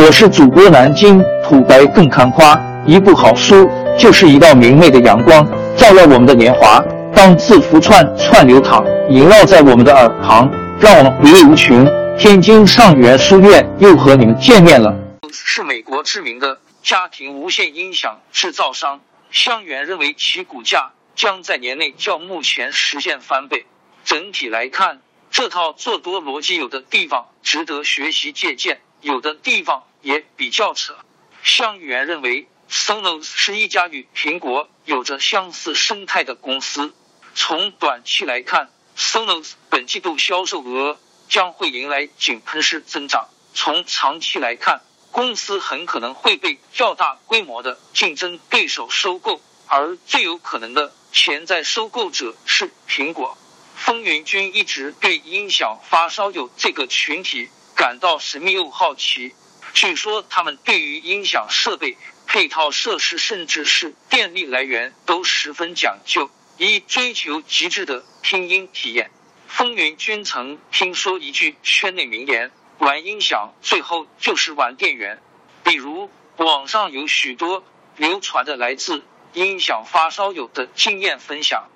我是主播南京土白更看花，一部好书就是一道明媚的阳光，照耀我们的年华。当字符串串流淌，萦绕在我们的耳旁，让我们回味无穷。天津上元书院又和你们见面了。是美国知名的家庭无线音响制造商，香源认为其股价将在年内较目前实现翻倍。整体来看，这套做多逻辑有的地方值得学习借鉴。有的地方也比较扯。香源认为，Sonos 是一家与苹果有着相似生态的公司。从短期来看，Sonos 本季度销售额将会迎来井喷式增长。从长期来看，公司很可能会被较大规模的竞争对手收购，而最有可能的潜在收购者是苹果。风云君一直对音响发烧友这个群体。感到神秘又好奇。据说他们对于音响设备、配套设施，甚至是电力来源都十分讲究，以追求极致的听音体验。风云君曾听说一句圈内名言：“玩音响最后就是玩电源。”比如，网上有许多流传的来自音响发烧友的经验分享。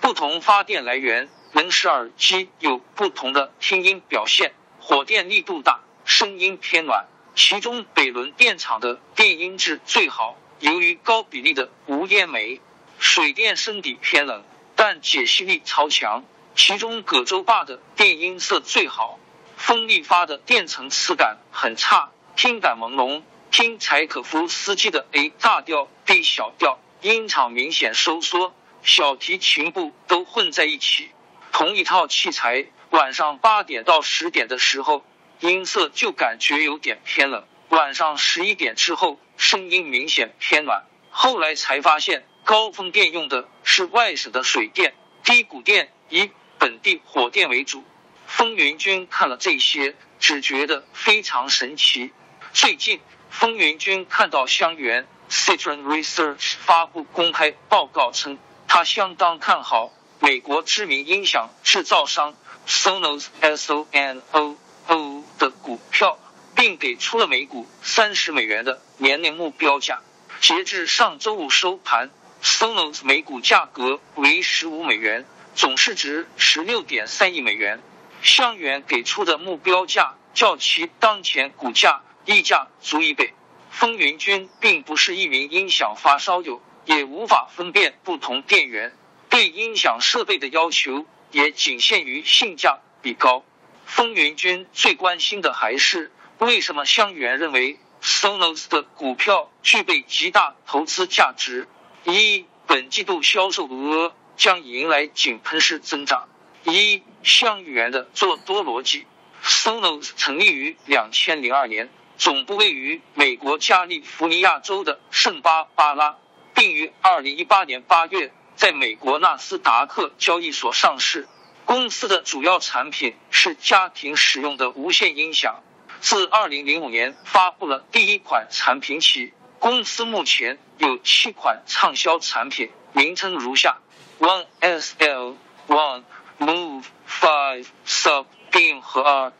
不同发电来源能使耳机有不同的听音表现。火电力度大，声音偏暖。其中北仑电厂的电音质最好，由于高比例的无烟煤。水电声底偏冷，但解析力超强。其中葛洲坝的电音色最好。风力发的电层次感很差，听感朦胧。听柴可夫斯基的 A 大调 B 小调，音场明显收缩，小提琴部都混在一起。同一套器材。晚上八点到十点的时候，音色就感觉有点偏冷；晚上十一点之后，声音明显偏暖。后来才发现，高峰电用的是外省的水电，低谷电以本地火电为主。风云君看了这些，只觉得非常神奇。最近，风云君看到香源 Citron Research 发布公开报告称，他相当看好美国知名音响制造商。Sonos S O N O O 的股票，并给出了每股三十美元的年内目标价。截至上周五收盘，Sonos 每股价格为十五美元，总市值十六点三亿美元。香源给出的目标价较其当前股价溢价足一倍。风云君并不是一名音响发烧友，也无法分辨不同电源，对音响设备的要求。也仅限于性价比高。风云君最关心的还是为什么香源认为 Sonos 的股票具备极大投资价值。一，本季度销售额将迎来井喷式增长。一，香源的做多逻辑。Sonos 成立于两千零二年，总部位于美国加利福尼亚州的圣巴巴拉，并于二零一八年八月。在美国纳斯达克交易所上市，公司的主要产品是家庭使用的无线音响。自二零零五年发布了第一款产品起，公司目前有七款畅销产品，名称如下：One SL、One Move、Five Sub、Beam 和 R。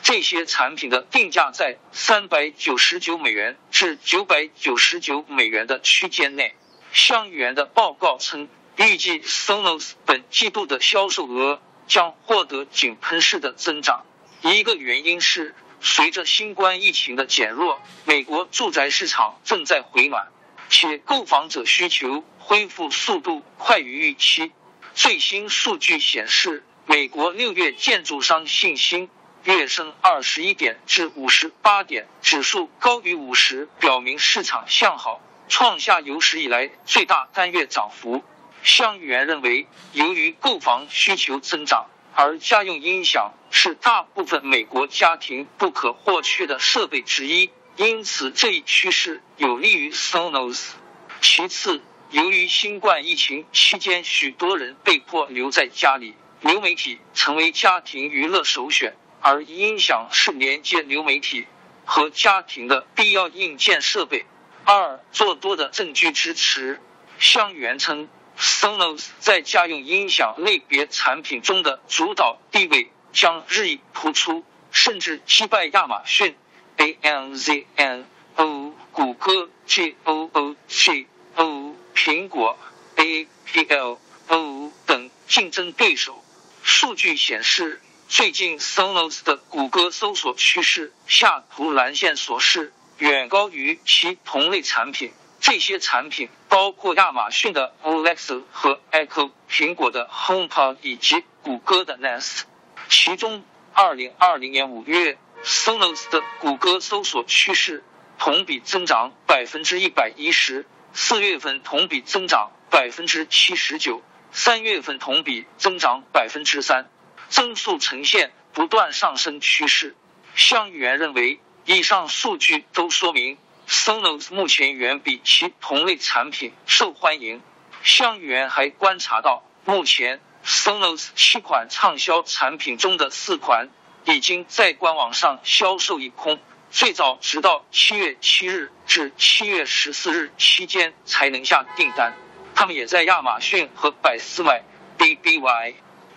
这些产品的定价在三百九十九美元至九百九十九美元的区间内。香源的报告称，预计 Sonos 本季度的销售额将获得井喷式的增长。一个原因是，随着新冠疫情的减弱，美国住宅市场正在回暖，且购房者需求恢复速度快于预期。最新数据显示，美国六月建筑商信心跃升二十一点至五十八点，指数高于五十，表明市场向好。创下有史以来最大单月涨幅。香元认为，由于购房需求增长，而家用音响是大部分美国家庭不可或缺的设备之一，因此这一趋势有利于 Sonos。其次，由于新冠疫情期间许多人被迫留在家里，流媒体成为家庭娱乐首选，而音响是连接流媒体和家庭的必要硬件设备。二做多的证据支持，香源称，Sonos 在家用音响类别产品中的主导地位将日益突出，甚至击败亚马逊、A N Z N O，谷歌 G O O G O，苹果 A P L O 等竞争对手。数据显示，最近 Sonos 的谷歌搜索趋势下图蓝线所示远高于其同类产品。这些产品包括亚马逊的 Alexa 和 Echo、苹果的 HomePod 以及谷歌的 Nest。其中，二零二零年五月，Sonos 的谷歌搜索趋势同比增长百分之一百一十，四月份同比增长百分之七十九，三月份同比增长百分之三，增速呈现不断上升趋势。香源认为，以上数据都说明。Sonos 目前远比其同类产品受欢迎。香源还观察到，目前 Sonos 七款畅销产品中的四款已经在官网上销售一空，最早直到七月七日至七月十四日期间才能下订单。他们也在亚马逊和百思买 B B Y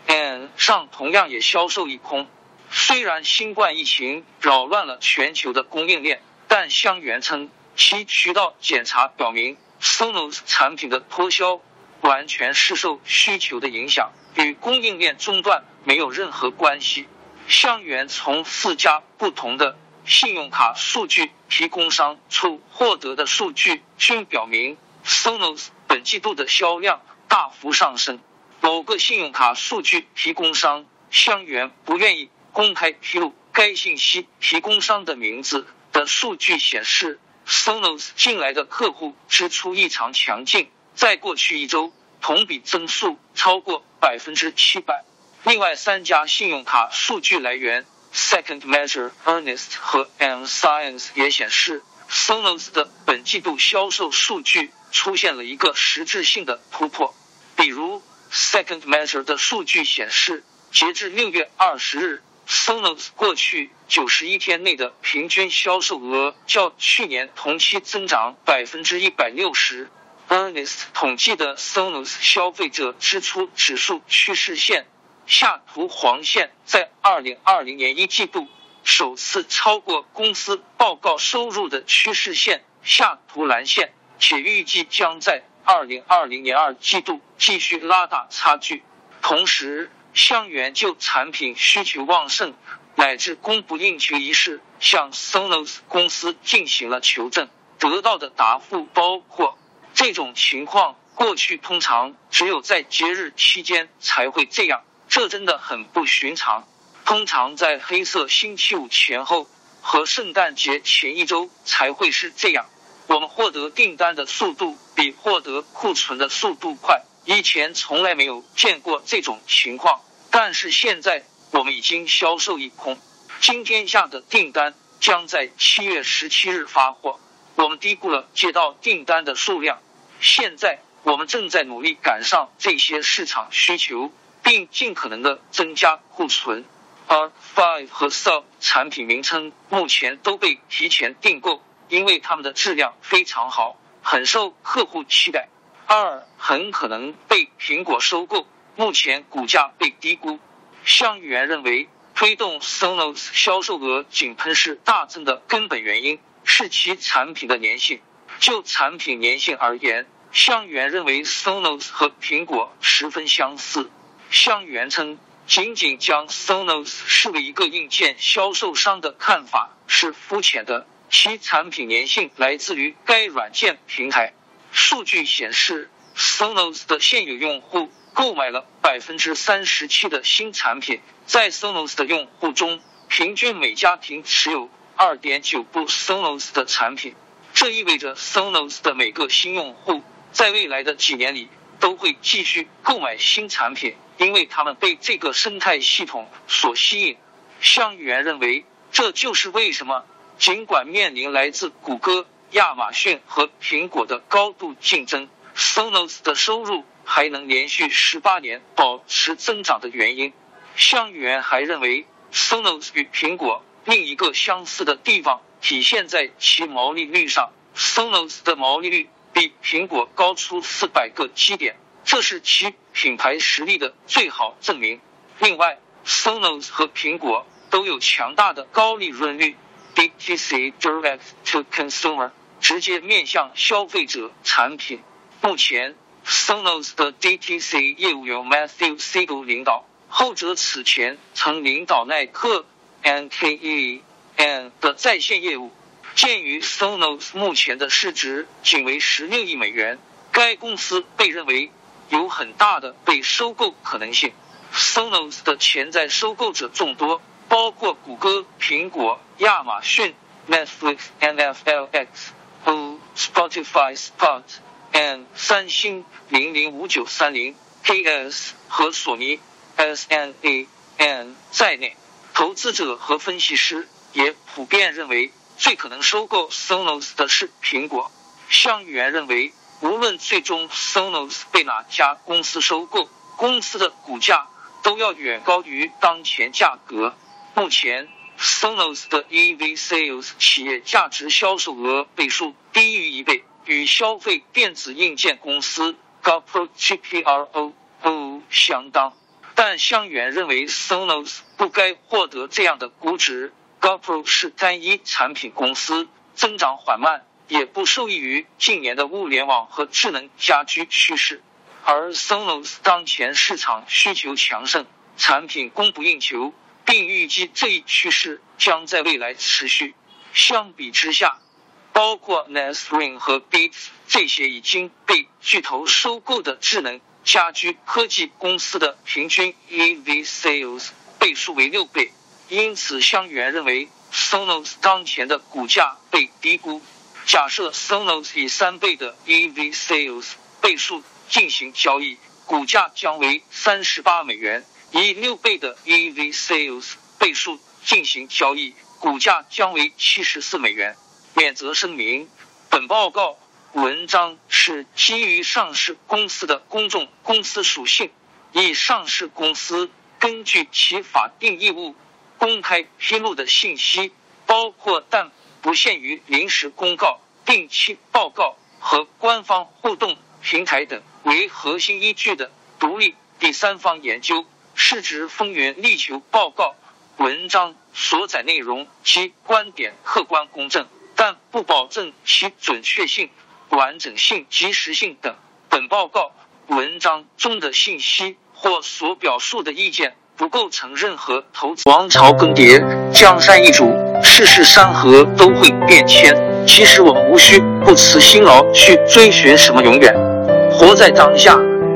N 上同样也销售一空。虽然新冠疫情扰乱了全球的供应链。但香源称，其渠道检查表明，Sonos 产品的脱销完全是受需求的影响，与供应链中断没有任何关系。香源从四家不同的信用卡数据提供商处获得的数据均表明，Sonos 本季度的销量大幅上升。某个信用卡数据提供商香源不愿意公开披露该信息提供商的名字。的数据显示，Sonos 进来的客户支出异常强劲，在过去一周同比增速超过百分之七百。另外三家信用卡数据来源 Second Measure、Earnest 和 M Science 也显示，Sonos 的本季度销售数据出现了一个实质性的突破。比如，Second Measure 的数据显示，截至六月二十日。Sonos 过去九十一天内的平均销售额较去年同期增长百分之一百六十。Earnest 统计的 Sonos 消费者支出指数趋势线下图黄线在二零二零年一季度首次超过公司报告收入的趋势线下图蓝线，且预计将在二零二零年二季度继续拉大差距。同时，向源就产品需求旺盛乃至供不应求一事向 Sonos 公司进行了求证，得到的答复包括：这种情况过去通常只有在节日期间才会这样，这真的很不寻常。通常在黑色星期五前后和圣诞节前一周才会是这样。我们获得订单的速度比获得库存的速度快。以前从来没有见过这种情况，但是现在我们已经销售一空。今天下的订单将在七月十七日发货。我们低估了接到订单的数量。现在我们正在努力赶上这些市场需求，并尽可能的增加库存。而 Five 和 Sub 产品名称目前都被提前订购，因为它们的质量非常好，很受客户期待。二很可能被苹果收购，目前股价被低估。香源认为，推动 Sonos 销售额井喷式大增的根本原因是其产品的粘性。就产品粘性而言，香源认为 Sonos 和苹果十分相似。香源称，仅仅将 Sonos 视为一个硬件销售商的看法是肤浅的，其产品粘性来自于该软件平台。数据显示，Sonos 的现有用户购买了百分之三十七的新产品。在 Sonos 的用户中，平均每家庭持有二点九部 Sonos 的产品。这意味着 Sonos 的每个新用户在未来的几年里都会继续购买新产品，因为他们被这个生态系统所吸引。香源认为，这就是为什么尽管面临来自谷歌。亚马逊和苹果的高度竞争，Sonos 的收入还能连续十八年保持增长的原因。香源还认为，Sonos 与苹果另一个相似的地方体现在其毛利率上，Sonos 的毛利率比苹果高出四百个基点，这是其品牌实力的最好证明。另外，Sonos 和苹果都有强大的高利润率。DTC Direct to Consumer，直接面向消费者产品。目前，Sonos 的 DTC 业务由 Matthew Siegel 领导，后者此前曾领导耐克 NKE N 的在线业务。鉴于 Sonos 目前的市值仅为十六亿美元，该公司被认为有很大的被收购可能性。Sonos 的潜在收购者众多，包括谷歌、苹果、亚马逊、Netflix、NFL X、Spotify、Spot、and 三星、零零五九三零、KS 和索尼 SNA、N 在内。投资者和分析师也普遍认为。最可能收购 Sonos 的是苹果。香园认为，无论最终 Sonos 被哪家公司收购，公司的股价都要远高于当前价格。目前，Sonos 的 EV Sales 企业价值销售额倍数低于一倍，与消费电子硬件公司 GoPro GPRO 相当。但香远认为，Sonos 不该获得这样的估值。GoPro 是单一产品公司，增长缓慢，也不受益于近年的物联网和智能家居趋势。而 Sonos 当前市场需求强盛，产品供不应求，并预计这一趋势将在未来持续。相比之下，包括 Nest Ring 和 Beats 这些已经被巨头收购的智能家居科技公司的平均 EV Sales 倍数为六倍。因此，香园认为 Sonos 当前的股价被低估。假设 Sonos 以三倍的 EV Sales 倍数进行交易，股价将为三十八美元；以六倍的 EV Sales 倍数进行交易，股价将为七十四美元。免责声明：本报告文章是基于上市公司的公众公司属性，以上市公司根据其法定义务。公开披露的信息包括但不限于临时公告、定期报告和官方互动平台等为核心依据的独立第三方研究，是指风云力求报告文章所载内容及观点客观公正，但不保证其准确性、完整性、及时性等。本报告文章中的信息或所表述的意见。不构成任何投资。王朝更迭，江山易主，世事山河都会变迁。其实我们无需不辞辛劳去追寻什么永远，活在当下，